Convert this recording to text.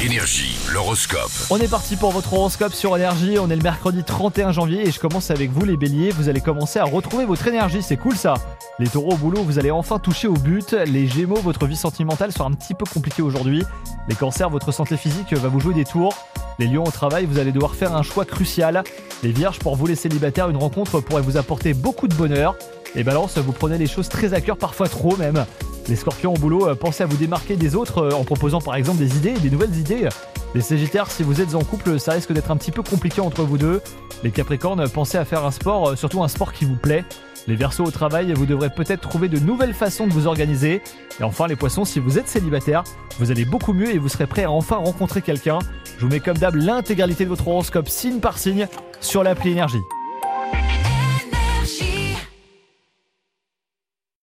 Énergie, l'horoscope. On est parti pour votre horoscope sur énergie, on est le mercredi 31 janvier et je commence avec vous les béliers, vous allez commencer à retrouver votre énergie, c'est cool ça. Les taureaux au boulot, vous allez enfin toucher au but, les gémeaux, votre vie sentimentale sera un petit peu compliquée aujourd'hui, les cancers, votre santé physique va vous jouer des tours, les lions au travail, vous allez devoir faire un choix crucial, les vierges, pour vous les célibataires, une rencontre pourrait vous apporter beaucoup de bonheur, les balances, vous prenez les choses très à cœur, parfois trop même, les scorpions au boulot, euh, pensez à vous démarquer des autres euh, en proposant par exemple des idées, des nouvelles idées. Les sagittaires, si vous êtes en couple, ça risque d'être un petit peu compliqué entre vous deux. Les capricornes, pensez à faire un sport, euh, surtout un sport qui vous plaît. Les versos au travail, vous devrez peut-être trouver de nouvelles façons de vous organiser. Et enfin les poissons, si vous êtes célibataire, vous allez beaucoup mieux et vous serez prêt à enfin rencontrer quelqu'un. Je vous mets comme d'hab l'intégralité de votre horoscope signe par signe sur l'appli énergie.